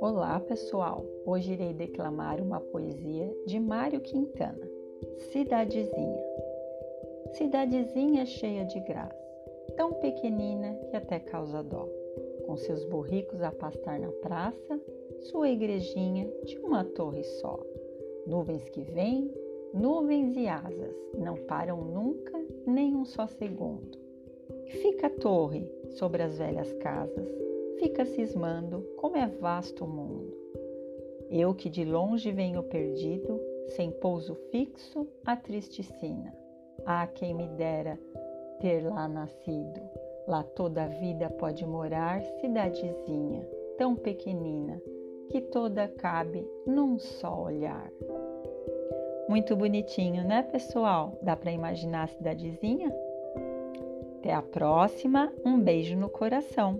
Olá, pessoal! Hoje irei declamar uma poesia de Mário Quintana, Cidadezinha. Cidadezinha cheia de graça, tão pequenina que até causa dó, com seus borricos a pastar na praça, sua igrejinha de uma torre só. Nuvens que vêm, nuvens e asas, não param nunca, nem um só segundo. Fica a torre sobre as velhas casas, fica cismando como é vasto o mundo. Eu que de longe venho perdido, sem pouso fixo, a triste sina. Ah, quem me dera ter lá nascido. Lá toda a vida pode morar, cidadezinha, tão pequenina, que toda cabe num só olhar. Muito bonitinho, né, pessoal? Dá para imaginar a cidadezinha? Até a próxima, um beijo no coração.